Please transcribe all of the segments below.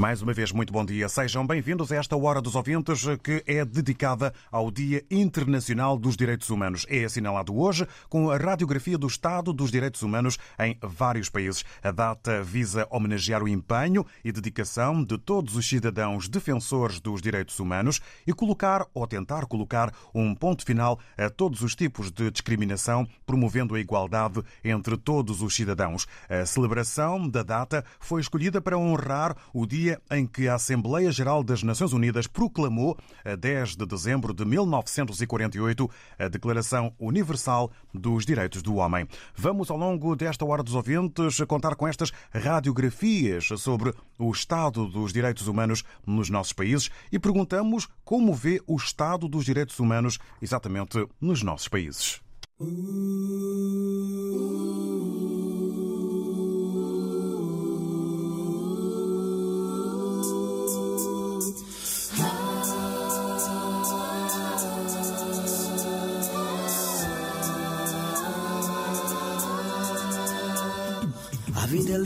Mais uma vez, muito bom dia. Sejam bem-vindos a esta Hora dos Ouvintes, que é dedicada ao Dia Internacional dos Direitos Humanos. É assinalado hoje com a radiografia do Estado dos Direitos Humanos em vários países. A data visa homenagear o empenho e dedicação de todos os cidadãos defensores dos direitos humanos e colocar ou tentar colocar um ponto final a todos os tipos de discriminação, promovendo a igualdade entre todos os cidadãos. A celebração da data foi escolhida para honrar o dia em que a Assembleia Geral das Nações Unidas proclamou, a 10 de dezembro de 1948, a Declaração Universal dos Direitos do Homem. Vamos, ao longo desta Hora dos Ouvintes, contar com estas radiografias sobre o estado dos direitos humanos nos nossos países e perguntamos como vê o estado dos direitos humanos exatamente nos nossos países. A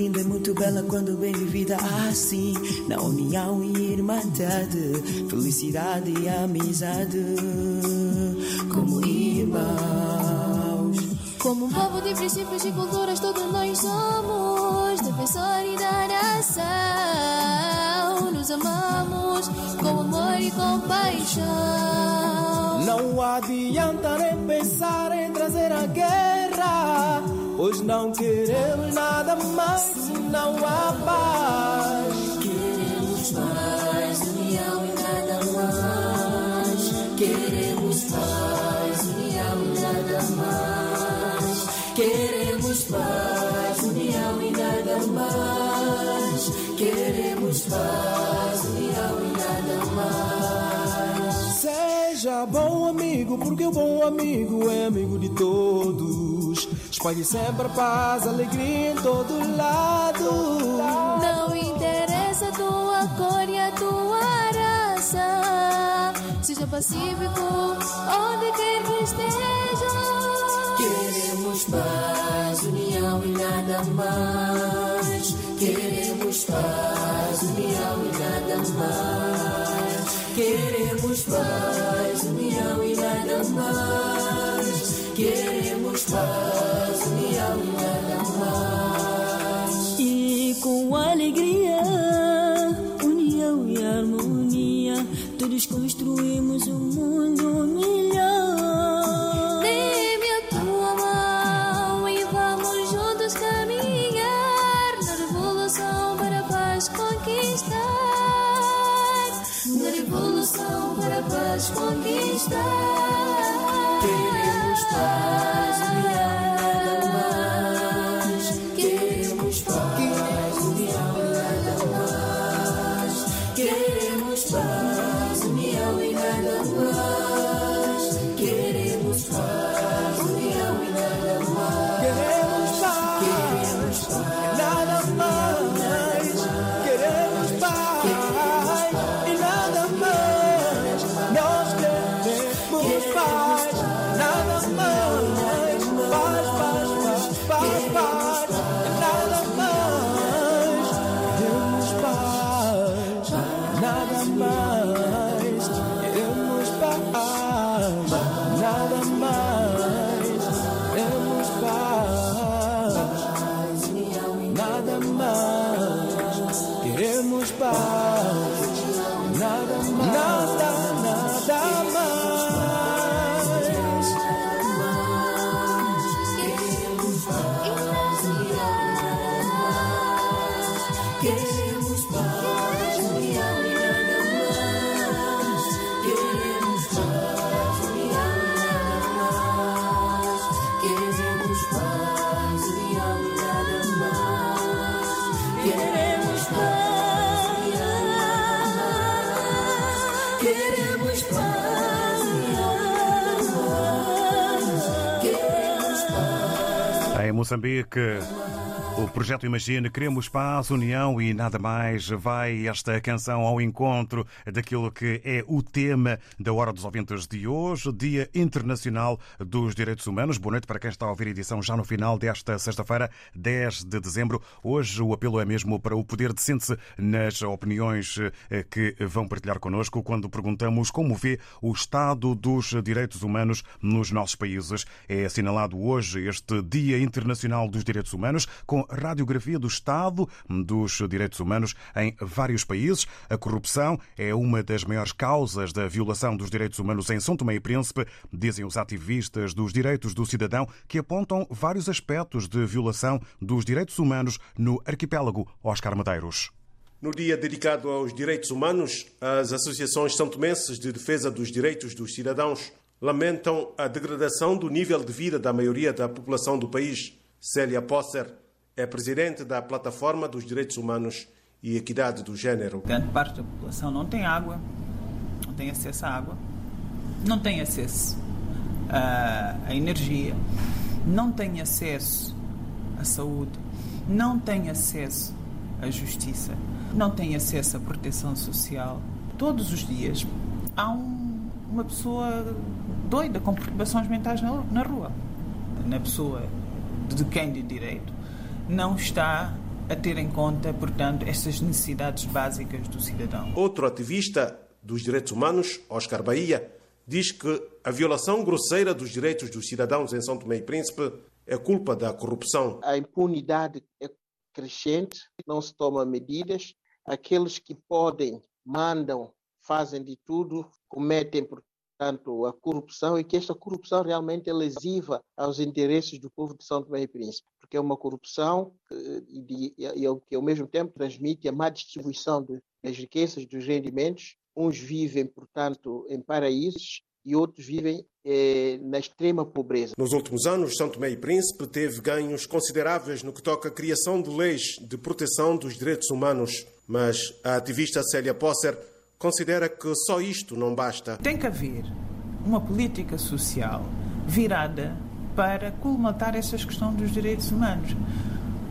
linda e muito bela quando bem vivida assim, na união e irmandade, felicidade e amizade, como irmãos. Como um povo de princípios e culturas, todos nós somos defensores da nação. Nos amamos com amor e compaixão. Não adianta nem pensar em trazer a guerra, pois não queremos nada mais senão a paz. Queremos paz, Seja bom amigo, porque o bom amigo é amigo de todos. Espalhe sempre a paz, alegria em todo lado. Não interessa a tua cor e a tua raça. Seja pacífico onde quer que esteja. Queremos paz, união e nada mais. Queremos paz, união e nada mais. Queremos paz, união e nada mais. Queremos paz, união e nada mais. E com alegria, união e harmonia, todos construímos um Moçambique. O projeto Imagine, Queremos Paz, União e nada mais. Vai esta canção ao encontro daquilo que é o tema da Hora dos Ouvintes de hoje, Dia Internacional dos Direitos Humanos. Boa noite para quem está a ouvir a edição já no final desta sexta-feira, 10 de dezembro. Hoje o apelo é mesmo para o poder de síntese nas opiniões eh, que vão partilhar connosco quando perguntamos como vê o estado dos direitos humanos nos nossos países. É assinalado hoje este Dia Internacional dos Direitos Humanos com radiografia do Estado dos Direitos Humanos em vários países. A corrupção é uma das maiores causas da violação dos direitos humanos em São Tomé e Príncipe, dizem os ativistas dos direitos do cidadão, que apontam vários aspectos de violação dos direitos humanos no arquipélago Oscar Medeiros. No dia dedicado aos direitos humanos, as associações santomenses de defesa dos direitos dos cidadãos lamentam a degradação do nível de vida da maioria da população do país. Célia Posser é presidente da Plataforma dos Direitos Humanos e Equidade do Gênero. Grande parte da população não tem água, não tem acesso à água, não tem acesso à, à energia, não tem acesso à saúde, não tem acesso à justiça, não tem acesso à proteção social. Todos os dias há um, uma pessoa doida com perturbações mentais na, na rua. Na pessoa de quem de direito não está a ter em conta, portanto, estas necessidades básicas do cidadão. Outro ativista dos direitos humanos, Oscar Bahia, diz que a violação grosseira dos direitos dos cidadãos em São Tomé e Príncipe é culpa da corrupção. A impunidade é crescente, não se tomam medidas. Aqueles que podem, mandam, fazem de tudo, cometem, portanto, a corrupção e que esta corrupção realmente é lesiva aos interesses do povo de São Tomé e Príncipe, porque é uma corrupção e, de, e que ao mesmo tempo transmite a má distribuição das riquezas, dos rendimentos. Uns vivem, portanto, em paraísos e outros vivem eh, na extrema pobreza. Nos últimos anos, São Tomé e Príncipe teve ganhos consideráveis no que toca à criação de leis de proteção dos direitos humanos, mas a ativista Célia Posser considera que só isto não basta. Tem que haver uma política social virada para colmatar essas questões dos direitos humanos.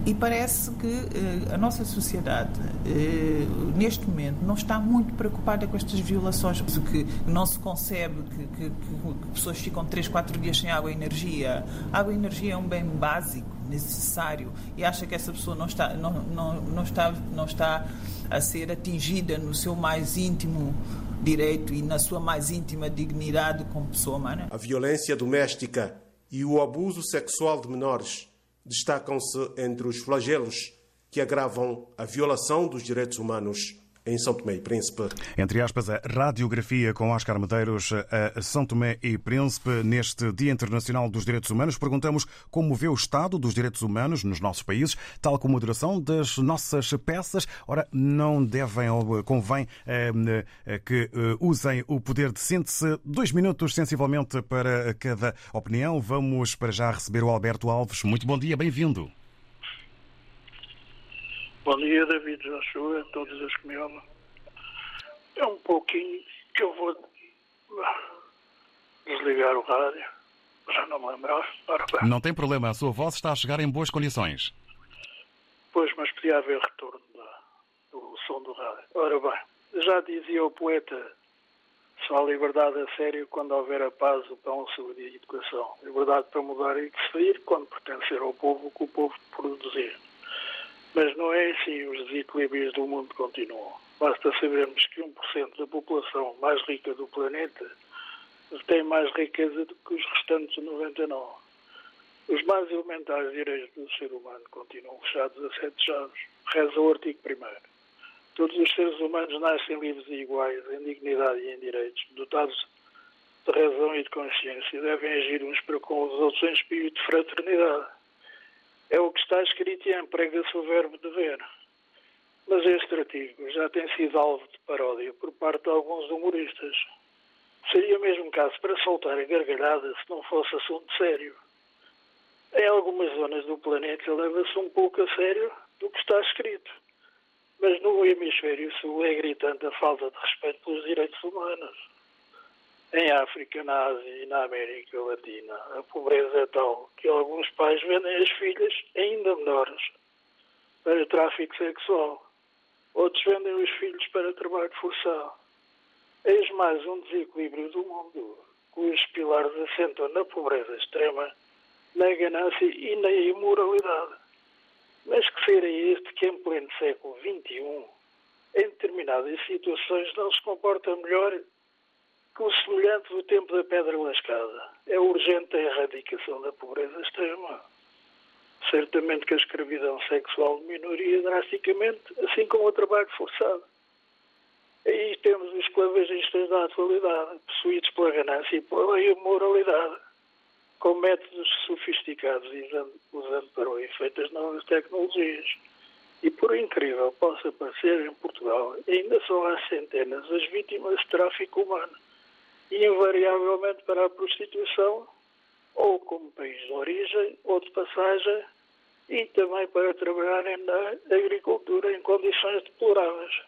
E parece que eh, a nossa sociedade, eh, neste momento, não está muito preocupada com estas violações, que não se concebe que, que, que pessoas ficam 3, 4 dias sem água e energia. Água e energia é um bem básico, necessário, e acha que essa pessoa não está, não, não, não está, não está a ser atingida no seu mais íntimo direito e na sua mais íntima dignidade como pessoa humana. A violência doméstica e o abuso sexual de menores destacam-se entre os flagelos que agravam a violação dos direitos humanos em São Tomé e Príncipe. Entre aspas, a radiografia com Oscar Medeiros a São Tomé e Príncipe neste Dia Internacional dos Direitos Humanos. Perguntamos como vê o estado dos direitos humanos nos nossos países, tal como a duração das nossas peças. Ora, não devem ou convém eh, que eh, usem o poder de síntese. Dois minutos, sensivelmente, para cada opinião. Vamos para já receber o Alberto Alves. Muito bom dia, bem-vindo. Bom dia, David Joshua, todos os que me amam. É um pouquinho que eu vou desligar o rádio. Já não me lembrava. Não tem problema, a sua voz está a chegar em boas condições. Pois, mas podia haver retorno do som do rádio. Ora bem, já dizia o poeta, só a liberdade a sério quando houver a paz, o pão, a saúde e a educação. Liberdade para mudar e decidir quando pertencer ao povo o que o povo produzir. Mas não é assim, os desequilíbrios do mundo continuam. Basta sabermos que 1% da população mais rica do planeta tem mais riqueza do que os restantes 99%. Os mais elementares direitos do ser humano continuam fechados a sete chaves. Reza o artigo 1 Todos os seres humanos nascem livres e iguais em dignidade e em direitos, dotados de razão e de consciência, devem agir uns para com os outros em espírito de fraternidade. É está escrito e emprega-se o verbo dever. Mas este artigo já tem sido alvo de paródia por parte de alguns humoristas. Seria mesmo caso para soltar a gargalhada se não fosse assunto sério. Em algumas zonas do planeta leva-se um pouco a sério do que está escrito. Mas no hemisfério sul é gritante a falta de respeito pelos direitos humanos. Em África, na Ásia e na América Latina, a pobreza é tal que alguns pais vendem as filhas ainda menores para tráfico sexual. Outros vendem os filhos para trabalho forçado. Eis mais um desequilíbrio do mundo, cujos pilares assentam na pobreza extrema, na ganância e na imoralidade. Mas que ser é este que, em pleno século XXI, em determinadas situações, não se comporta melhor o semelhante do tempo da pedra lascada? É urgente a erradicação da pobreza extrema. Certamente que a escravidão sexual diminuiria drasticamente, assim como o trabalho forçado. Aí temos os esclavagistas da atualidade, possuídos pela ganância e pela imoralidade, com métodos sofisticados e usando, para o efeito as novas tecnologias. E por incrível possa parecer, em Portugal ainda são há centenas as vítimas de tráfico humano, invariavelmente para a prostituição, ou como país de origem, ou de passagem, e também para trabalharem na agricultura em condições deploráveis.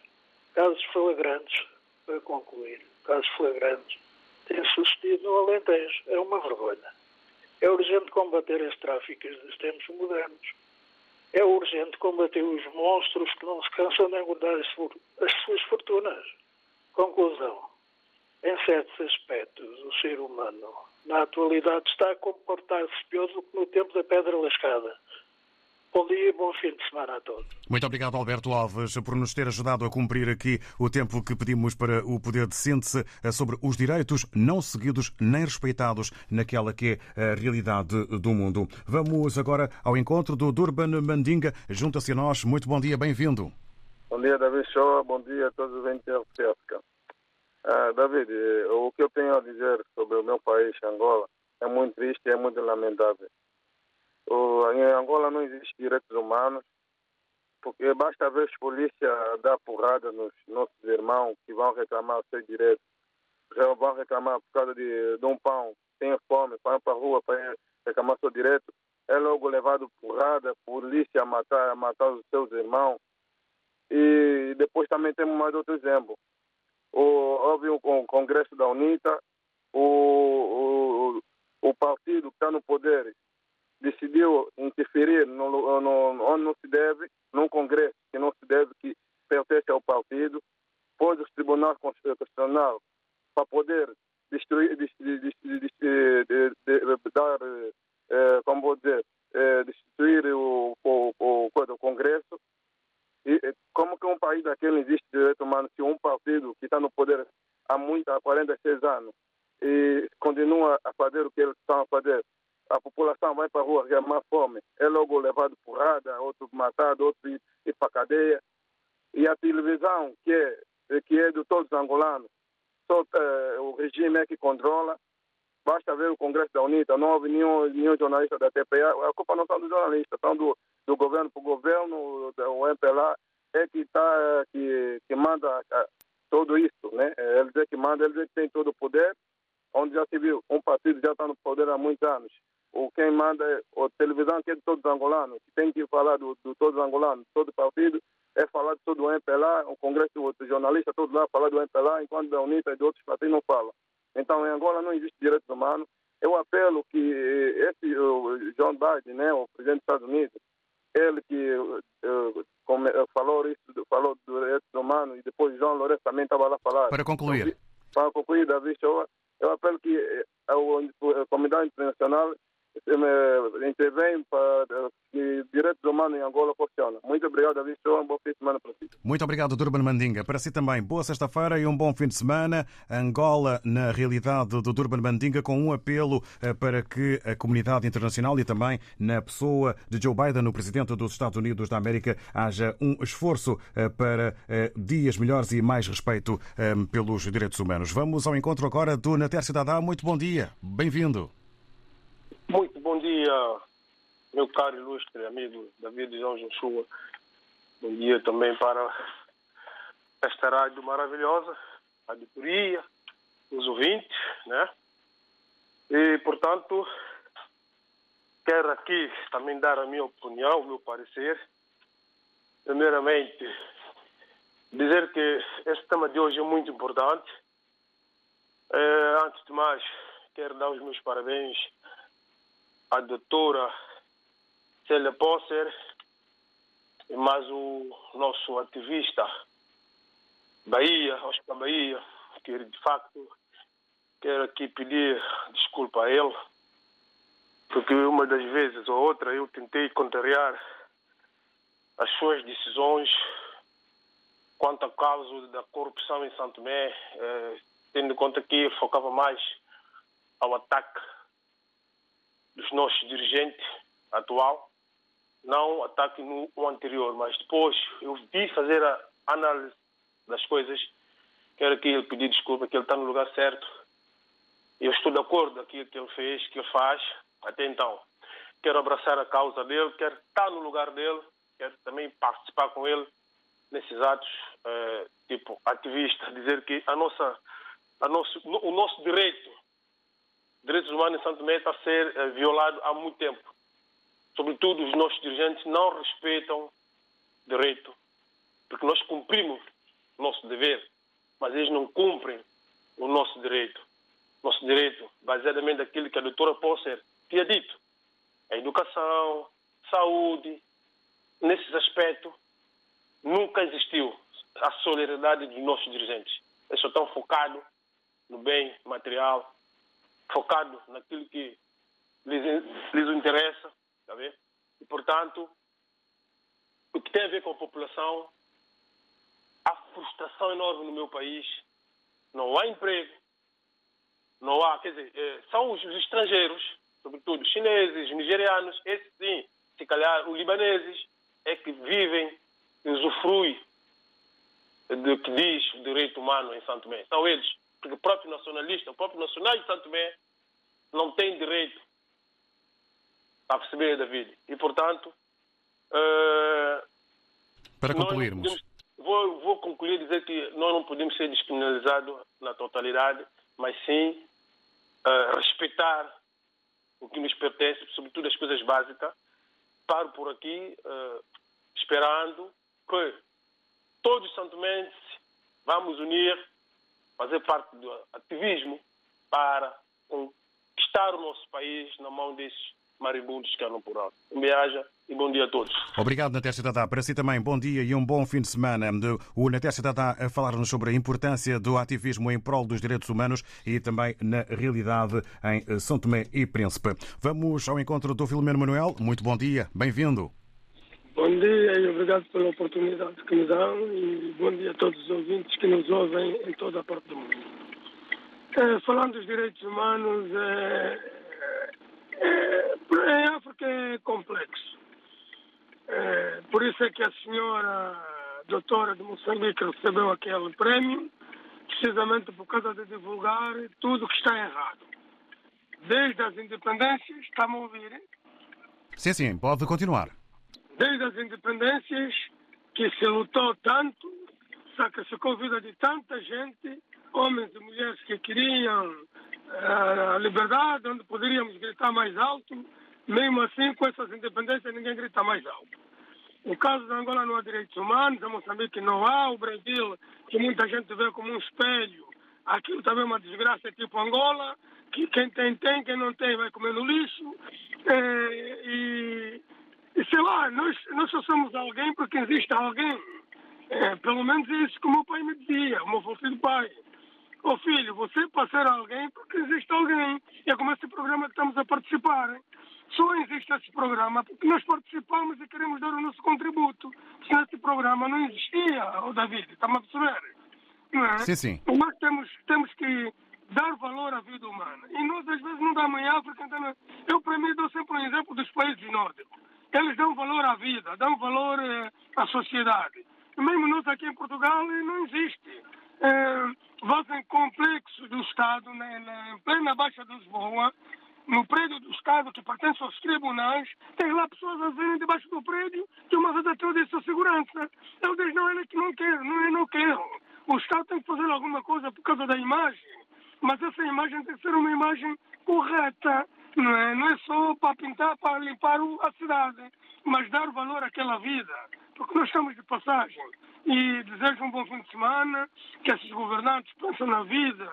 Casos flagrantes, para concluir, casos flagrantes, têm sucedido no Alentejo. É uma vergonha. É urgente combater as tráficas dos tempos modernos. É urgente combater os monstros que não se cansam de engordar as suas fortunas. Conclusão. Em certos aspectos, o ser humano, na atualidade, está a comportar-se pior do que no tempo da pedra lascada. Bom dia e bom fim de semana a todos. Muito obrigado, Alberto Alves, por nos ter ajudado a cumprir aqui o tempo que pedimos para o poder de síntese sobre os direitos não seguidos nem respeitados naquela que é a realidade do mundo. Vamos agora ao encontro do Durban Mandinga. Junta-se a nós. Muito bom dia, bem-vindo. Bom dia, David Shoa. Bom dia a todos os entes de Uh, David, o que eu tenho a dizer sobre o meu país, Angola, é muito triste e é muito lamentável. O, em Angola não existe direitos humanos, porque basta ver os polícias dar porrada nos nossos irmãos que vão reclamar os seus direitos. Já vão reclamar por causa de, de um pão, tem fome, vão para a rua para reclamar seu direito. É logo levado porrada, polícia a matar, a matar os seus irmãos. E depois também temos mais outro exemplo. Houve um, congresso da UNITA, o, o, o partido que está no poder decidiu interferir no, no, onde não se deve, num congresso que não se deve, que pertence ao partido, pôs o Tribunal Constitucional para poder destruir, dar, eh, como vou dizer, eh, destruir o, o, o, o Congresso. E como que um país daquele existe direito humano se um partido que está no poder há muito, há 46 anos, e continua a fazer o que eles estão a fazer, a população vai para a rua reclamar fome, é logo levado porrada, outro matado, outro ir, para a cadeia. E a televisão, que é, que é de todos os angolanos, só uh, o regime é que controla. Basta ver o Congresso da UNITA, não houve nenhum, nenhum jornalista da TPA. A culpa não são dos jornalistas, são do, do governo para o governo, o MPLA é que, tá, que, que manda uh, tudo isso. Né? Eles é que mandam, eles é que têm todo o poder, onde já se viu, um partido já está no poder há muitos anos o quem manda é a televisão que é de todos os angolanos, que tem que falar do, do todos os angolanos, todo partido, é falar de todo o MPLA, o Congresso dos jornalistas, todos lá falar do MPLA, enquanto da UNITA e de outros partidos não falam. Então, em Angola não existe direitos humanos. Eu apelo que esse o John Biden, né, o presidente dos Estados Unidos, ele que uh, falou isso, falou dos direitos humanos e depois João Lourenço também estava lá falar. Para concluir. Então, para concluir, Davi Shoa, eu apelo que a, a comunidade internacional intervém para que direitos humanos em Angola funcionem. Muito obrigado, David. Um bom fim de semana para si. Muito obrigado, Durban Mandinga. Para si também, boa sexta-feira e um bom fim de semana. Angola, na realidade do Durban Mandinga, com um apelo eh, para que a comunidade internacional e também na pessoa de Joe Biden, o presidente dos Estados Unidos da América, haja um esforço eh, para eh, dias melhores e mais respeito pelos direitos humanos. Vamos ao encontro agora do Nater Cidadá. Muito bom dia. Bem-vindo. Muito bom dia, meu caro ilustre amigo David João Joshua. Bom dia também para esta rádio maravilhosa, a auditoria, os ouvintes, né? E, portanto, quero aqui também dar a minha opinião, o meu parecer. Primeiramente, dizer que esse tema de hoje é muito importante É, antes de mais, quero dar os meus parabéns à doutora Célia Posser mais o nosso ativista Bahia, Oscar Bahia, que de facto quero aqui pedir desculpa a ele, porque uma das vezes ou outra eu tentei contrariar as suas decisões quanto ao caso da corrupção em Santo Tomé, eh, tendo em conta que focava mais ao ataque dos nossos dirigentes atual, não ataque no, anterior, mas depois eu vi fazer a análise das coisas, quero aqui ele pedir desculpa que ele está no lugar certo. Eu estou de acordo com aquilo que ele fez, que ele faz, até então. Quero abraçar a causa dele, quero estar no lugar dele, quero também participar com ele nesses atos, eh, tipo ativista, dizer que a nossa, a nosso, o nosso direito, direitos humanos em Santo Tomé está a ser eh, violado há muito tempo. Sobretudo os nossos dirigentes não respeitam direito, porque nós cumprimos o nosso dever, mas eles não cumprem o nosso direito. Nosso direito, baseadamente naquilo que a doutora Posser tinha dito. A educação, saúde, nesses aspectos, nunca existiu a solidariedade dos nossos dirigentes. Eles só estão focados no bem material, focados naquilo que lhes, lhes interessa, tá vendo? E, portanto, o que tem a ver com a população, há frustração enorme no meu país, não há emprego, não há, quer dizer, eh, são os estrangeiros, sobretudo chineses, nigerianos, esses sim, se calhar os libaneses, é que vivem usufrui do que diz o direito humano em Santo Tomé. São eles, porque o próprio nacionalista, o próprio nacional de Santo Tomé não tem direito a perceber, David. E, portanto, uh, para concluirmos. Podemos, vou, vou concluir dizer que nós não podemos ser descriminalizados na totalidade, mas sim uh, respeitar o que nos pertence, sobretudo as coisas básicas. Paro por aqui, uh, esperando que todos os santomenses vamos unir, fazer parte do ativismo para conquistar o nosso país na mão desses maribundos que andam por lá. Um beijo e bom dia a todos. Obrigado, Natécia Dadá. Para si também, bom dia e um bom fim de semana. O Natécia Dadá a falar-nos sobre a importância do ativismo em prol dos direitos humanos e também na realidade em São Tomé e Príncipe. Vamos ao encontro do Filomeno Manuel. Muito bom dia, bem-vindo. Bom dia e obrigado pela oportunidade que me dão e bom dia a todos os ouvintes que nos ouvem em toda a parte do mundo. É, falando dos direitos humanos, é, é, em África é complexo. É, por isso é que a senhora doutora de Moçambique recebeu aquele prémio, precisamente por causa de divulgar tudo o que está errado. Desde as independências, está-me a ouvir? Sim, sim, pode continuar desde as independências que se lutou tanto, sacrificou a vida de tanta gente, homens e mulheres que queriam a liberdade, onde poderíamos gritar mais alto, mesmo assim, com essas independências, ninguém grita mais alto. No caso da Angola não há direitos humanos, a Moçambique não há, o Brasil, que muita gente vê como um espelho, aquilo também é uma desgraça tipo Angola, que quem tem, tem, quem não tem vai comer no lixo. Eh, e e sei lá, nós, nós só somos alguém porque existe alguém. É, pelo menos é isso que o meu pai me dizia, o meu falecido pai. Ô oh, filho, você pode ser alguém porque existe alguém. E é como esse programa que estamos a participar. Hein? Só existe esse programa porque nós participamos e queremos dar o nosso contributo. Se esse programa não existia, o oh, David, está-me a perceber? É? Sim, sim. Nós temos, temos que dar valor à vida humana. E nós, às vezes, não damos em África. Então, eu, para mim, dou sempre um exemplo dos países nórdicos eles dão valor à vida, dão valor eh, à sociedade. Mesmo nós aqui em Portugal eh, não existe. Eh, fazem complexo do Estado, né, na, em plena Baixa de Lisboa, no prédio do Estado que pertence aos tribunais, tem lá pessoas a verem debaixo do prédio que uma vez até disse a segurança. Eu digo, não, ele que não quer, não, eu não quero. O Estado tem que fazer alguma coisa por causa da imagem, mas essa imagem tem que ser uma imagem correta. Não é, não é só para pintar, para limpar a cidade, mas dar valor àquela vida. Porque nós estamos de passagem. E desejo um bom fim de semana, que esses governantes pensem na vida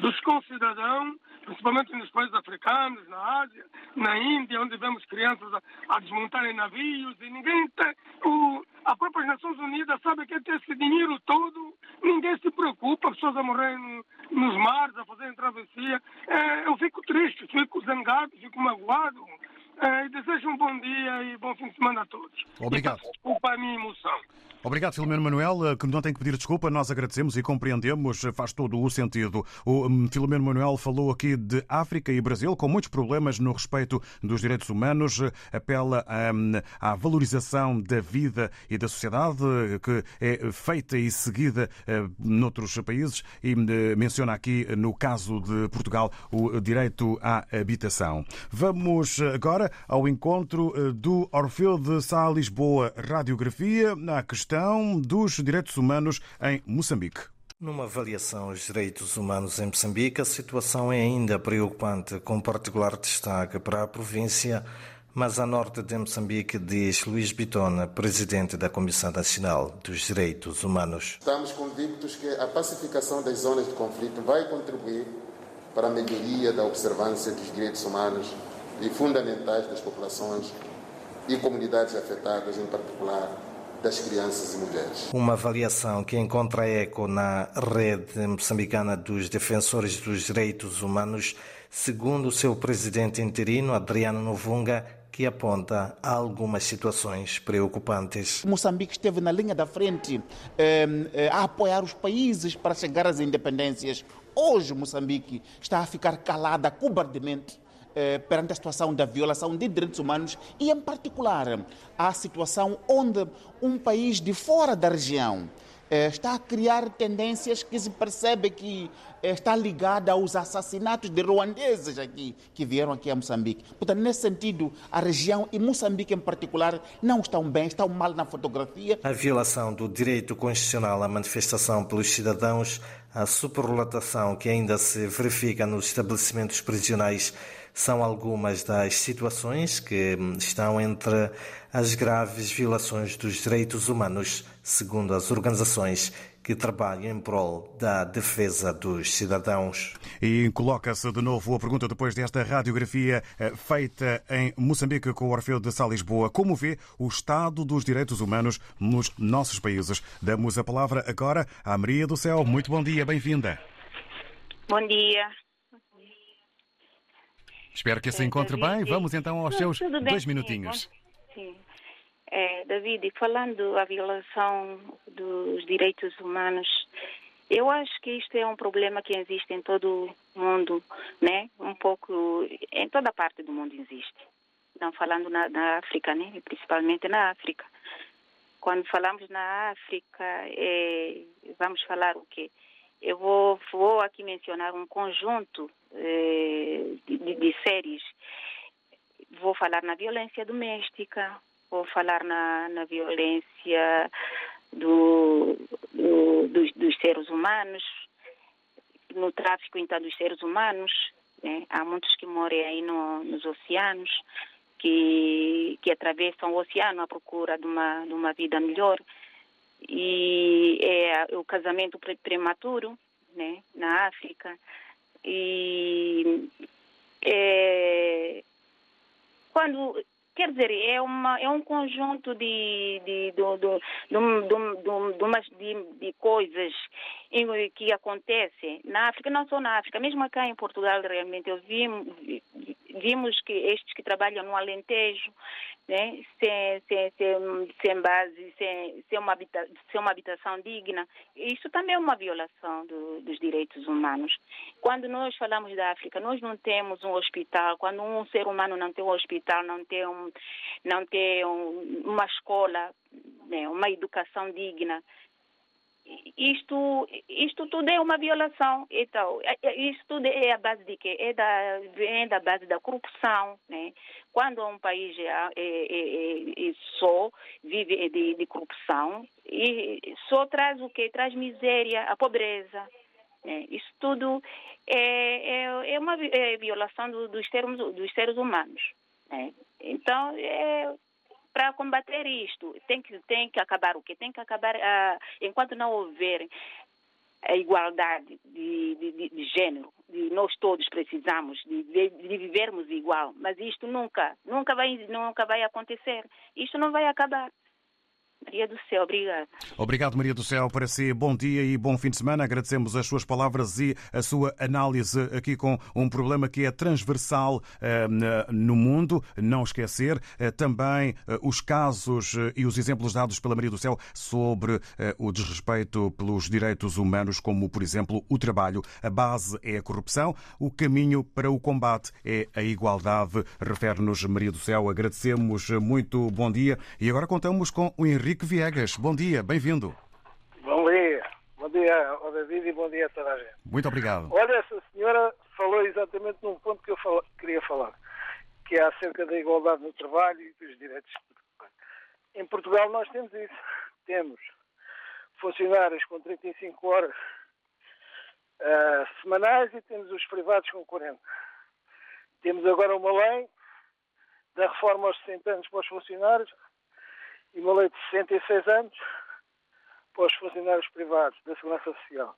dos concidadãos, principalmente nos países africanos, na Ásia, na Índia, onde vemos crianças a, a desmontarem navios e ninguém tem. O, a própria Nações Unidas sabe que tem esse dinheiro todo, ninguém se preocupa, pessoas a morrer no, nos mares, a fazerem travessia. É, eu fico triste, fico zangado, fico magoado. É, desejo um bom dia e bom fim de semana a todos. Obrigado. E desculpa a minha emoção. Obrigado, Filomeno Manuel, que não tem que pedir desculpa, nós agradecemos e compreendemos, faz todo o sentido. O hum, Filomeno Manuel falou aqui de África e Brasil, com muitos problemas no respeito dos direitos humanos, apela hum, à valorização da vida e da sociedade, que é feita e seguida hum, noutros países, e menciona aqui, no caso de Portugal, o direito à habitação. Vamos agora ao encontro do Orfeu de Sá Lisboa Radiografia, na questão dos direitos humanos em Moçambique. Numa avaliação aos direitos humanos em Moçambique, a situação é ainda preocupante, com particular destaque para a província mas a norte de Moçambique, diz Luís Bitona, presidente da Comissão Nacional dos Direitos Humanos. Estamos convictos que a pacificação das zonas de conflito vai contribuir para a melhoria da observância dos direitos humanos e fundamentais das populações e comunidades afetadas, em particular das crianças e mulheres. Uma avaliação que encontra eco na rede moçambicana dos defensores dos direitos humanos, segundo o seu presidente interino, Adriano Novunga, que aponta algumas situações preocupantes. Moçambique esteve na linha da frente eh, a apoiar os países para chegar às independências. Hoje, Moçambique está a ficar calada cobardemente perante a situação da violação de direitos humanos e, em particular, a situação onde um país de fora da região está a criar tendências que se percebe que está ligada aos assassinatos de ruandeses aqui, que vieram aqui a Moçambique. Portanto, nesse sentido, a região e Moçambique em particular não estão bem, estão mal na fotografia. A violação do direito constitucional à manifestação pelos cidadãos, a superlotação que ainda se verifica nos estabelecimentos prisionais são algumas das situações que estão entre as graves violações dos direitos humanos, segundo as organizações que trabalham em prol da defesa dos cidadãos. E coloca-se de novo a pergunta depois desta radiografia feita em Moçambique com o Orfeu de Sá Lisboa. Como vê o estado dos direitos humanos nos nossos países? Damos a palavra agora à Maria do Céu. Muito bom dia, bem-vinda. Bom dia. Espero que se encontre bem. Vamos então aos seus dois minutinhos. Sim. É, David, falando da violação dos direitos humanos, eu acho que isto é um problema que existe em todo o mundo, né? Um pouco, em toda parte do mundo existe. Não falando na, na África, né? Principalmente na África. Quando falamos na África, é, vamos falar o quê? Eu vou, vou aqui mencionar um conjunto eh, de, de, séries. Vou falar na violência doméstica, vou falar na, na violência do, do, dos, dos, seres humanos, no tráfico então dos seres humanos. Né? Há muitos que morrem aí no, nos oceanos, que, que atravessam o oceano à procura de uma, de uma vida melhor e é o casamento prematuro, né, na África. E é, quando quer dizer é uma é um conjunto de de de, de, de, de, coisas que acontecem na África não só na África mesmo cá em Portugal realmente eu vi vimos que estes que trabalham no Alentejo né, sem, sem, sem, sem base, sem, sem, uma habita, sem uma habitação digna. Isso também é uma violação do, dos direitos humanos. Quando nós falamos da África, nós não temos um hospital. Quando um ser humano não tem um hospital, não tem, um, não tem um, uma escola, né, uma educação digna, isto, isto tudo é uma violação. Então, isto tudo é a base de quê? É da, vem da base da corrupção. Né? Quando um país é, é, é, é só vive de, de, corrupção, e só traz o quê? Traz miséria, a pobreza. Né? Isso tudo é, é, é uma é violação do, dos, termos, dos seres humanos. Né? Então, é, para combater isto, tem que, tem que acabar o quê? Tem que acabar, uh, enquanto não houver a igualdade de, de, de, de género, de nós todos precisamos de, de, vivermos igual, mas isto nunca, nunca vai, nunca vai acontecer. Isto não vai acabar. Maria do Céu, obrigada. Obrigado, Maria do Céu. Para si, bom dia e bom fim de semana. Agradecemos as suas palavras e a sua análise aqui com um problema que é transversal eh, no mundo. Não esquecer eh, também eh, os casos e os exemplos dados pela Maria do Céu sobre o desrespeito pelos direitos humanos, como, por exemplo, o trabalho. A base é a corrupção, o caminho para o combate é a igualdade, refere-nos Maria do Céu. Agradecemos muito bom dia e agora contamos com o Henrique. Henrique Viegas. Bom dia, bem-vindo. Bom dia. Bom dia ao David e bom dia a toda a gente. Muito obrigado. Olha, essa senhora falou exatamente num ponto que eu falo, queria falar, que é acerca da igualdade no trabalho e dos direitos. Em Portugal nós temos isso. Temos funcionários com 35 horas uh, semanais e temos os privados com 40. Temos agora uma lei da reforma aos 60 anos para os funcionários e uma lei de 66 anos para os funcionários privados da Segurança Social.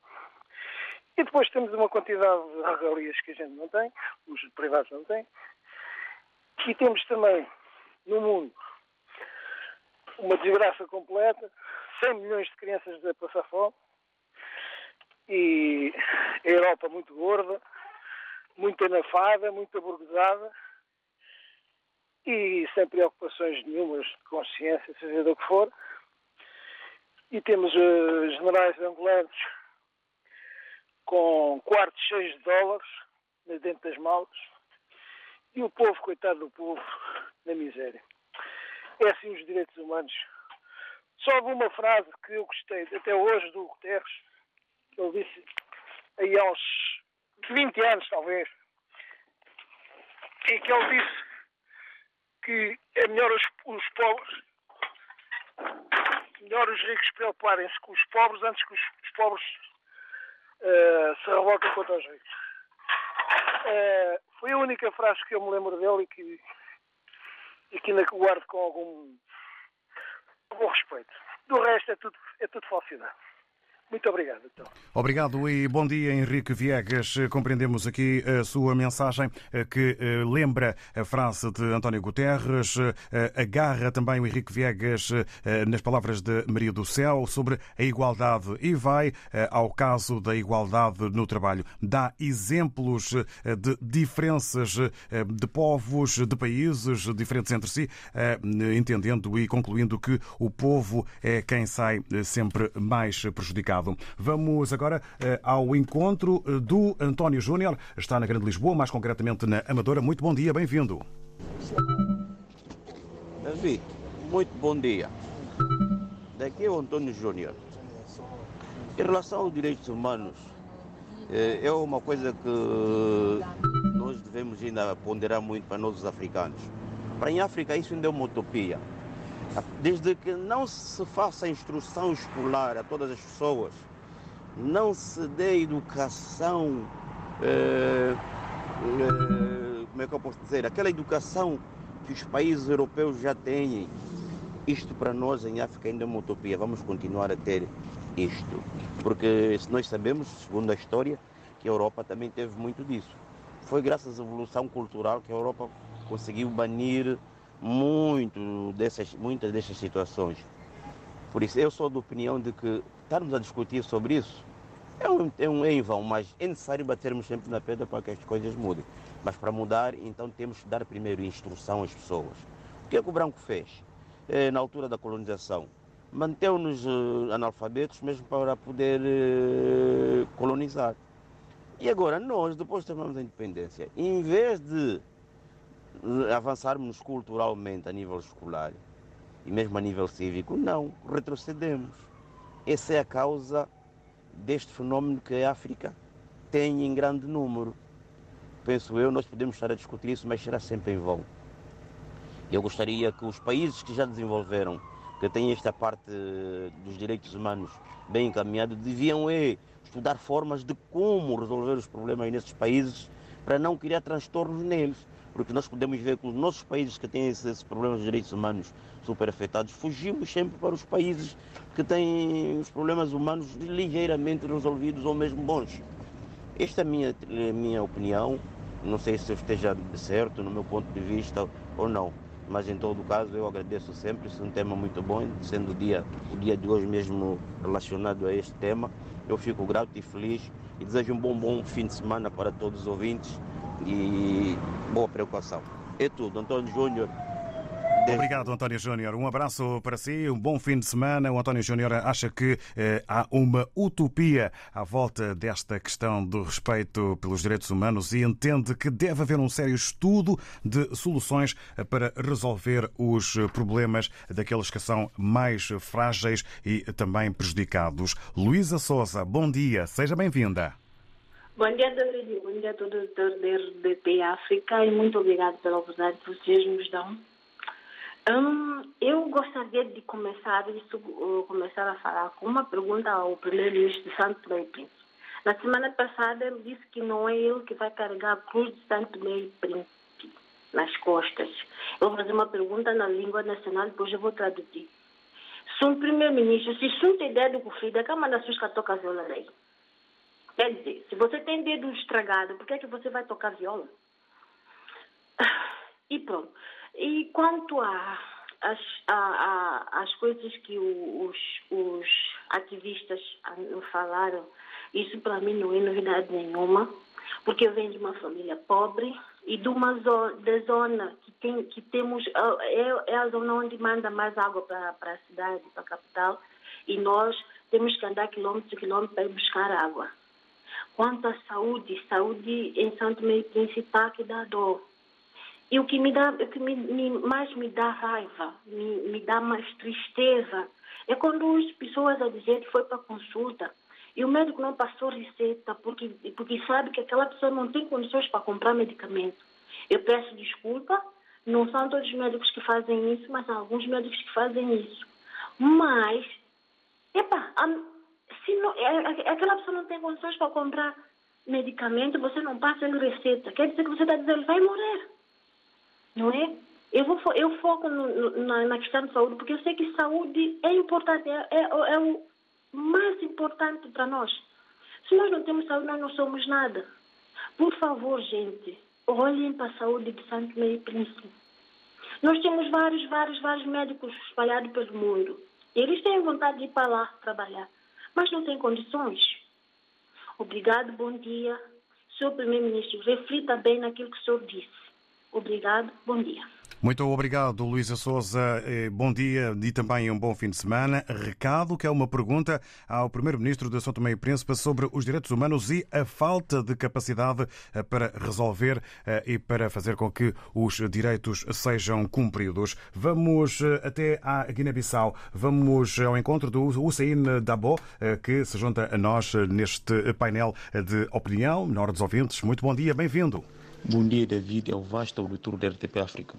E depois temos uma quantidade de regalias que a gente não tem, os privados não têm. E temos também, no mundo, uma desgraça completa, 100 milhões de crianças a passar fome, e a Europa muito gorda, muito anafada, muito aburguesada, e sem preocupações nenhumas de consciência, seja do que for. E temos uh, generais angolanos com quartos cheios de dólares dentro das malas e o povo, coitado do povo, na miséria. É assim os direitos humanos. Só uma frase que eu gostei até hoje do Guterres, ele disse aí uns 20 anos talvez, em que ele disse que é melhor os, os pobres, melhor os ricos preocuparem-se com os pobres antes que os, os pobres uh, se revoltem contra os ricos. Uh, foi a única frase que eu me lembro dele e que, e que ainda guardo com algum, algum respeito. Do resto é tudo, é tudo falsidade. Muito obrigado. Então. Obrigado e bom dia, Henrique Viegas. Compreendemos aqui a sua mensagem eh, que eh, lembra a frase de António Guterres, eh, agarra também o Henrique Viegas nas palavras de Maria do Céu sobre a igualdade e vai ao caso da igualdade no trabalho. Dá exemplos de diferenças de povos, de países diferentes entre si, entendendo e concluindo que o povo é quem sai sempre mais prejudicado. Vamos agora eh, ao encontro eh, do António Júnior. Está na Grande Lisboa, mais concretamente na Amadora. Muito bom dia, bem-vindo. Davi, muito bom dia. Daqui é o Antônio Júnior. Em relação aos direitos humanos, eh, é uma coisa que nós devemos ainda ponderar muito para nós os africanos. Para em África isso ainda é uma utopia. Desde que não se faça instrução escolar a todas as pessoas, não se dê educação, eh, eh, como é que eu posso dizer, aquela educação que os países europeus já têm, isto para nós em África ainda é uma utopia. Vamos continuar a ter isto. Porque se nós sabemos, segundo a história, que a Europa também teve muito disso. Foi graças à evolução cultural que a Europa conseguiu banir muito dessas, muitas dessas situações. Por isso, eu sou da opinião de que estarmos a discutir sobre isso é um, é um em vão, mas é necessário batermos sempre na pedra para que as coisas mudem. Mas para mudar, então temos que dar primeiro instrução às pessoas. O que é que o branco fez é, na altura da colonização? Manteu-nos uh, analfabetos mesmo para poder uh, colonizar. E agora nós, depois de termos a independência, em vez de avançarmos culturalmente a nível escolar e mesmo a nível cívico, não, retrocedemos. Essa é a causa deste fenómeno que a África tem em grande número. Penso eu, nós podemos estar a discutir isso, mas será sempre em vão. Eu gostaria que os países que já desenvolveram, que têm esta parte dos direitos humanos bem encaminhado, deviam é, estudar formas de como resolver os problemas nesses países para não criar transtornos neles porque nós podemos ver que os nossos países que têm esses, problemas de direitos humanos super afetados, fugimos sempre para os países que têm os problemas humanos ligeiramente resolvidos ou mesmo bons. Esta é a minha, minha opinião, não sei se eu esteja certo no meu ponto de vista ou não, mas em todo caso eu agradeço sempre, isso é um tema muito bom, sendo o dia, o dia de hoje mesmo relacionado a este tema, eu fico grato e feliz e desejo um bom, bom fim de semana para todos os ouvintes e boa preocupação. É tudo, Antônio Júnior. Obrigado, António Júnior. Um abraço para si, um bom fim de semana. O António Júnior acha que eh, há uma utopia à volta desta questão do respeito pelos direitos humanos e entende que deve haver um sério estudo de soluções para resolver os problemas daqueles que são mais frágeis e também prejudicados. Luísa Souza, bom dia, seja bem-vinda. Bom dia, David. Bom dia a todos da RDP África e muito obrigado pela oportunidade que vocês nos dão. Hum, eu gostaria de começar isso, começar a falar com uma pergunta ao primeiro-ministro Santo Tomé e Príncipe. Na semana passada ele disse que não é ele que vai carregar a cruz de Santo Tomé e Príncipe nas costas. Eu vou fazer uma pergunta na língua nacional, depois eu vou traduzir. Se um primeiro-ministro, se isso tem dedo cofrido, a cama da sua toca viola daí. Quer dizer, se você tem dedo estragado, por que é que você vai tocar viola? E pronto. E quanto a, as, a, a, as coisas que os, os ativistas falaram, isso para mim não é novidade nenhuma, porque eu venho de uma família pobre e de uma zona, da zona que, tem, que temos, é, é a zona onde manda mais água para a cidade, para a capital, e nós temos que andar quilômetros e quilômetros para ir buscar água. Quanto à saúde, saúde em Santo Meio Principal que dá dor. E o que me dá, o que me, me, mais me dá raiva, me, me dá mais tristeza, é quando as pessoas a dizer que foi para consulta e o médico não passou receita porque, porque sabe que aquela pessoa não tem condições para comprar medicamento. Eu peço desculpa, não são todos os médicos que fazem isso, mas há alguns médicos que fazem isso. Mas, epa, se não, aquela pessoa não tem condições para comprar medicamento, você não passa em receita. Quer dizer que você está dizendo, ele vai morrer não é? Eu, vou, eu foco no, na, na, questão de saúde, porque eu sei que saúde é importante, é, é, é o mais importante para nós. Se nós não temos saúde, nós não somos nada. Por favor, gente, olhem para a saúde de Santo Meio Príncipe. Nós temos vários, vários, vários médicos espalhados pelo mundo. Eles têm vontade de ir para lá trabalhar, mas não têm condições. Obrigado, bom dia. Senhor Primeiro-Ministro, reflita bem naquilo que o senhor disse. Obrigado, bom dia. Muito obrigado, Luísa Souza. Eh, bom dia e também um bom fim de semana. Recado, que é uma pergunta ao Primeiro-Ministro de São Tomé e Príncipe sobre os direitos humanos e a falta de capacidade eh, para resolver eh, e para fazer com que os direitos sejam cumpridos. Vamos até à Guiné-Bissau. Vamos ao encontro do Hussein Dabo, que se junta a nós neste painel de opinião. Menor dos ouvintes, muito bom dia, bem-vindo. Bom dia, David, é o vasto auditor da RTP África.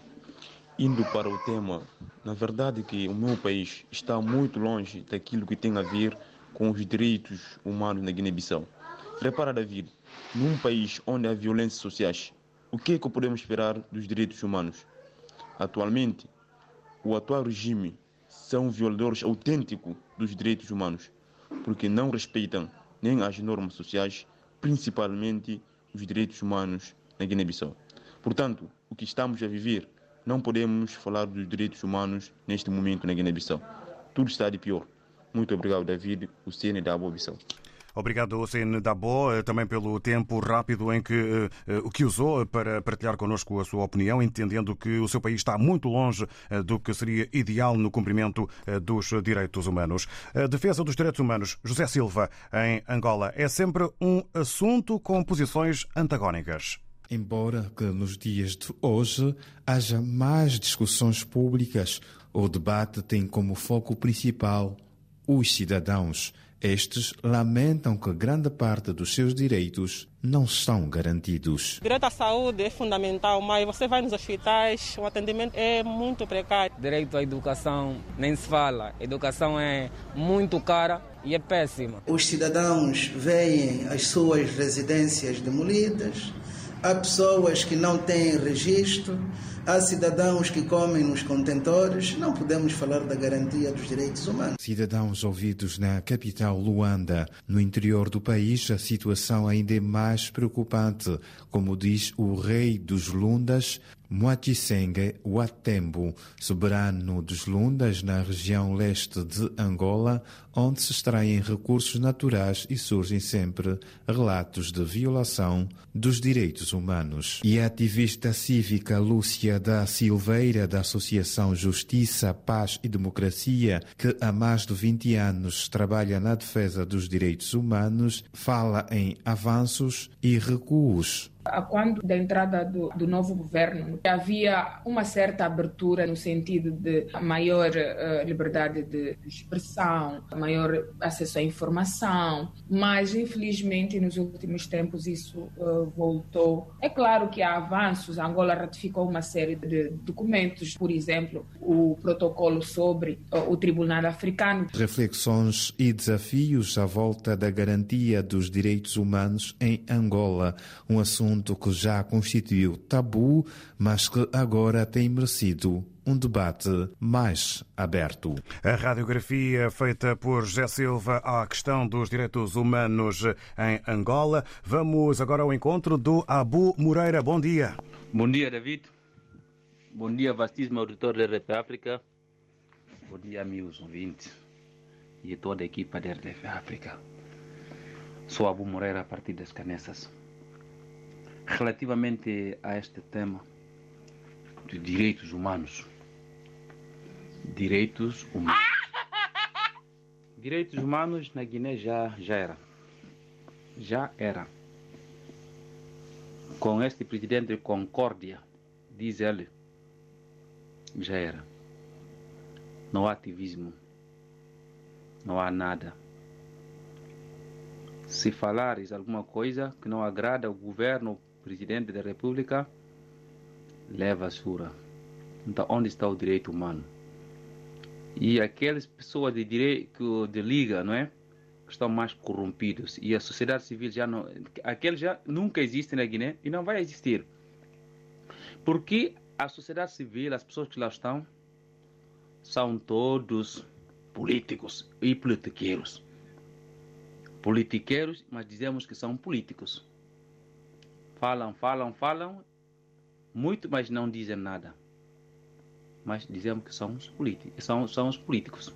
Indo para o tema, na verdade que o meu país está muito longe daquilo que tem a ver com os direitos humanos na Guiné-Bissau. Repara, David, num país onde há violências sociais, o que é que podemos esperar dos direitos humanos? Atualmente, o atual regime são violadores autênticos dos direitos humanos, porque não respeitam nem as normas sociais, principalmente os direitos humanos na Guiné-Bissau. Portanto, o que estamos a viver, não podemos falar dos direitos humanos neste momento na Guiné-Bissau. Tudo está de pior. Muito obrigado, David, o CN da Boa-Bissau. Obrigado, CN Dabo, eh, também pelo tempo rápido em que uh, o que usou para partilhar connosco a sua opinião, entendendo que o seu país está muito longe do que seria ideal no cumprimento dos direitos humanos. A defesa dos direitos humanos, José Silva, em Angola, é sempre um assunto com posições antagónicas. Embora que nos dias de hoje haja mais discussões públicas, o debate tem como foco principal os cidadãos. Estes lamentam que grande parte dos seus direitos não são garantidos. O direito à saúde é fundamental, mas você vai nos hospitais, o atendimento é muito precário. Direito à educação nem se fala. A educação é muito cara e é péssima. Os cidadãos veem as suas residências demolidas, há pessoas que não têm registro, há cidadãos que comem nos contentores. Não podemos falar da garantia dos direitos humanos. Cidadãos ouvidos na capital Luanda. No interior do país, a situação ainda é mais preocupante, como diz o rei dos Lundas, Moatisenge Watembo, soberano dos Lundas na região leste de Angola, onde se extraem recursos naturais e surgem sempre relatos de violação dos direitos humanos. E a ativista cívica Lúcia da Silveira, da Associação Justiça, Paz e Democracia, que há mais de 20 anos trabalha na defesa dos direitos humanos, fala em avanços e recuos quando da entrada do, do, novo governo havia uma certa abertura no sentido de maior uh, liberdade de, expressão, maior acesso à informação, mas infelizmente nos últimos tempos isso uh, voltou. É claro que há avanços, a Angola ratificou uma série de documentos, por exemplo, o protocolo sobre uh, o Tribunal Africano. Reflexões e desafios à volta da garantia dos direitos humanos em Angola, um assunto que já constituiu tabu, mas que agora tem merecido um debate mais aberto. A radiografia feita por José Silva à questão dos direitos humanos em Angola. Vamos agora ao encontro do Abu Moreira. Bom dia. Bom dia, David. Bom dia, vastíssimo auditor da RDP África. Bom dia, amigos ouvintes e toda a equipa da RDP África. Sou Abu Moreira, a partir das Canessas. Relativamente a este tema de direitos humanos, direitos humanos. Direitos humanos na Guiné já, já era. Já era. Com este presidente de Concórdia, diz ele, já era. Não há ativismo. Não há nada. Se falares alguma coisa que não agrada ao governo, presidente da República, leva a sura. Então, onde está o direito humano? E aquelas pessoas de direito de liga, não é? Que estão mais corrompidos. E a sociedade civil já não. Aqueles já nunca existem na Guiné e não vai existir. Porque a sociedade civil, as pessoas que lá estão, são todos políticos e politiqueiros. Politiqueiros, mas dizemos que são políticos. Falam, falam, falam, muito, mas não dizem nada. Mas dizemos que são os políticos. São, são os políticos.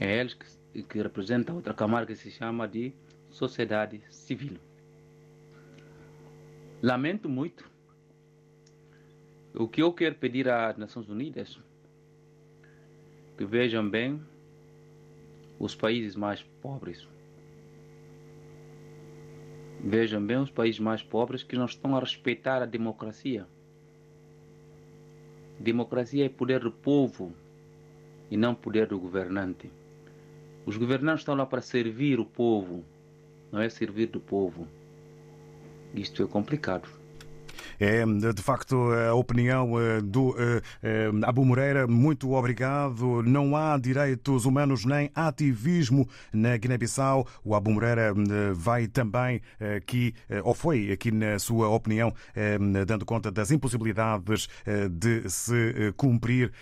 É eles que, que representam outra camada que se chama de sociedade civil. Lamento muito. O que eu quero pedir às Nações Unidas que vejam bem os países mais pobres. Vejam bem os países mais pobres que não estão a respeitar a democracia. Democracia é poder do povo e não poder do governante. Os governantes estão lá para servir o povo, não é servir do povo. Isto é complicado. É, de facto, a opinião do Abu Moreira. Muito obrigado. Não há direitos humanos nem ativismo na Guiné-Bissau. O Abu Moreira vai também aqui, ou foi aqui na sua opinião, dando conta das impossibilidades de se cumprir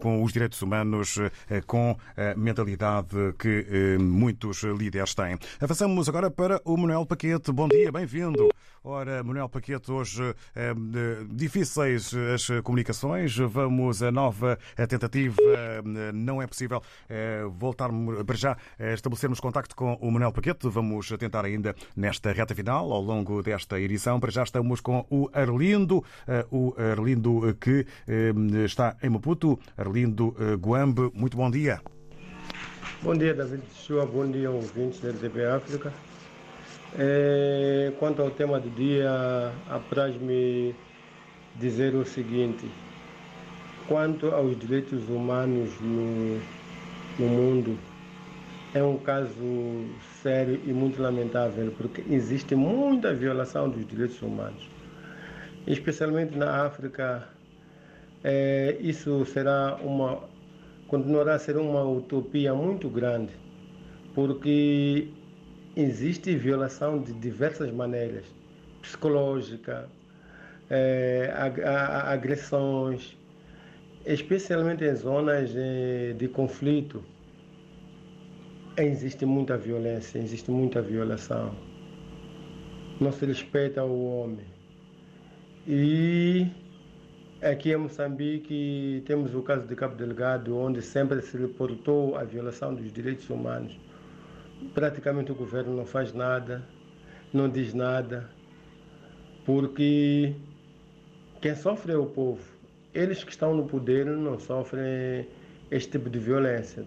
com os direitos humanos com a mentalidade que muitos líderes têm. Avançamos agora para o Manuel Paquete. Bom dia, bem-vindo. Ora, Manuel Paquete, hoje é, difíceis as comunicações. Vamos a nova tentativa. Não é possível é, voltar para já estabelecermos contacto com o Manuel Paquete. Vamos tentar ainda nesta reta final, ao longo desta edição. Para já estamos com o Arlindo, o Arlindo que está em Maputo. Arlindo Guambe, muito bom dia. Bom dia, David Chua. Bom dia, ouvintes da RDP África. É, quanto ao tema do dia, apraz-me dizer o seguinte: quanto aos direitos humanos no, no mundo, é um caso sério e muito lamentável, porque existe muita violação dos direitos humanos, especialmente na África. É, isso será uma, continuará a ser uma utopia muito grande, porque existe violação de diversas maneiras, psicológica, é, agressões, especialmente em zonas de, de conflito. Existe muita violência, existe muita violação. Não se respeita o homem. E aqui em Moçambique temos o caso de Cabo Delgado, onde sempre se reportou a violação dos direitos humanos. Praticamente o governo não faz nada, não diz nada, porque quem sofre é o povo. Eles que estão no poder não sofrem este tipo de violência,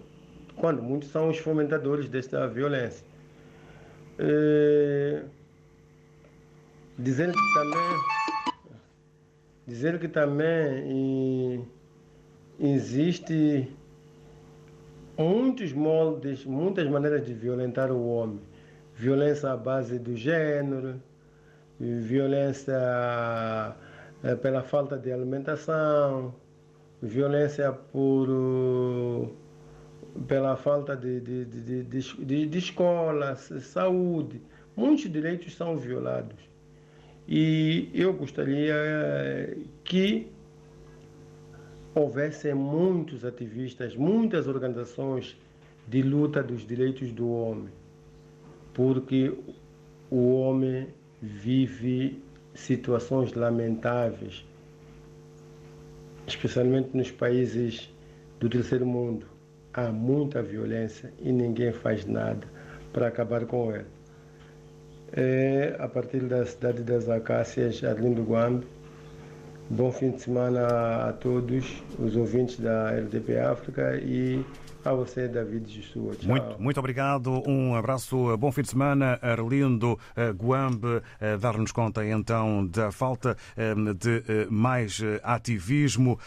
quando muitos são os fomentadores desta violência. É... Dizendo que também dizer que também existe muitos moldes, muitas maneiras de violentar o homem. Violência à base do gênero, violência eh, pela falta de alimentação, violência por, pela falta de, de, de, de, de escola, saúde. Muitos direitos são violados. E eu gostaria eh, que houvesse muitos ativistas, muitas organizações de luta dos direitos do homem, porque o homem vive situações lamentáveis, especialmente nos países do terceiro mundo. Há muita violência e ninguém faz nada para acabar com ela é, a partir da cidade das Acácias, Arlindo Guambe. Bom fim de semana a todos os ouvintes da LDP África e a você, David. Muito, muito obrigado. Um abraço. Bom fim de semana. Arlindo eh, Guambe, eh, dar-nos conta então da falta eh, de mais ativismo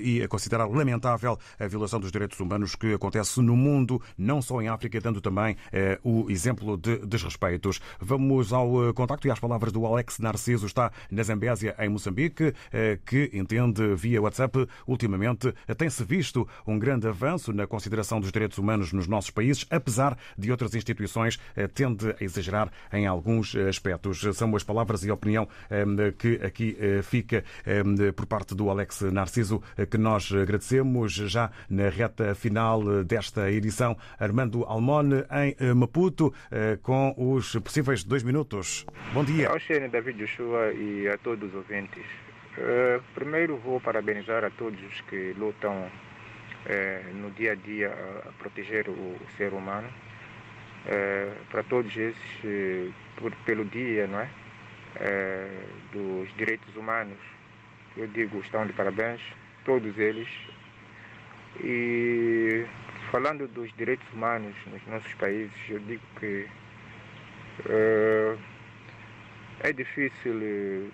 e considerar lamentável a violação dos direitos humanos que acontece no mundo, não só em África, dando também o exemplo de desrespeitos. Vamos ao contacto e às palavras do Alex Narciso, está na Zambésia, em Moçambique, que entende via WhatsApp, ultimamente tem-se visto um grande avanço na consideração consideração dos direitos humanos nos nossos países, apesar de outras instituições eh, tende a exagerar em alguns eh, aspectos. São as palavras e a opinião eh, que aqui fica por parte do Alex Narciso, que nós agradecemos já na reta final desta edição. Armando Almone, em Maputo, com os possíveis dois minutos. Bom dia. Ao David Joshua e a todos os ouvintes. Primeiro vou parabenizar a todos os que lutam é, no dia a dia a, proteger o, o ser humano. É, para todos esses, eh, por, pelo dia não é? dos direitos humanos, eu digo, estão de parabéns, todos eles. E falando dos direitos humanos nos nossos países, eu digo que é difícil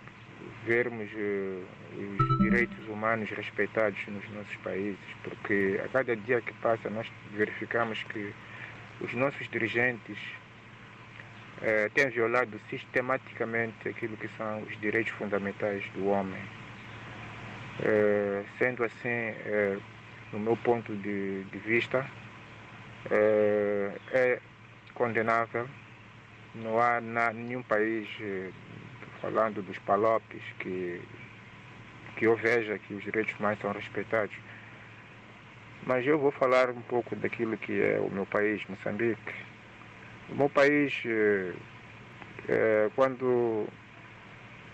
vermos uh, os direitos humanos respeitados nos nossos países, porque a cada dia que passa nós verificamos que os nossos dirigentes uh, têm violado sistematicamente aquilo que são os direitos fundamentais do homem. Uh, sendo assim, no meu ponto de, de vista, é condenável. Não há na, nenhum país falando dos palopes, que, que eu veja que os direitos humanos são respeitados. Mas eu vou falar um pouco daquilo que é o meu país, Moçambique. O meu país, é, quando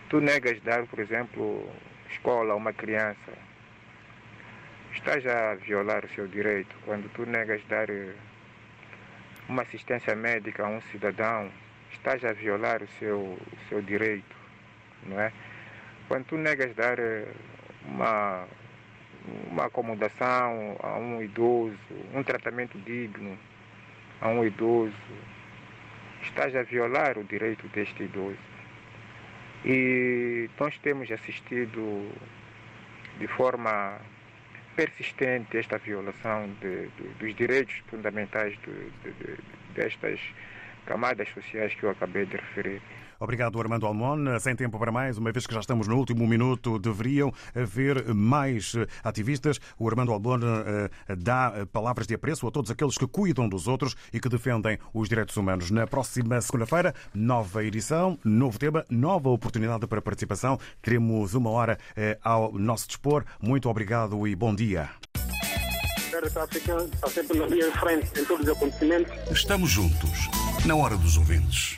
tu negas dar, por exemplo, escola a uma criança, estás a violar o seu direito. Quando tu negas dar eh, uma assistência médica a um cidadão, estás a violar o seu, o seu direito não é? Quando tu negas dar eh, uma, uma acomodação a um idoso, um tratamento digno a um idoso, estás a violar o direito deste idoso. E nós temos assistido de forma persistente esta violação de, de, dos direitos fundamentais de, destas camadas sociais que eu acabei de referir. Obrigado, Armando Almon. Sem tempo para mais, uma vez que já estamos no último minuto, deveriam haver mais ativistas. O Armando Almon dá palavras de apreço a todos aqueles que cuidam dos outros e que defendem os direitos humanos. Na próxima segunda-feira, nova edição, novo tema, nova oportunidade para participação. Teremos uma hora ao nosso dispor. Muito obrigado e bom dia. Estamos juntos, na hora dos ouvintes.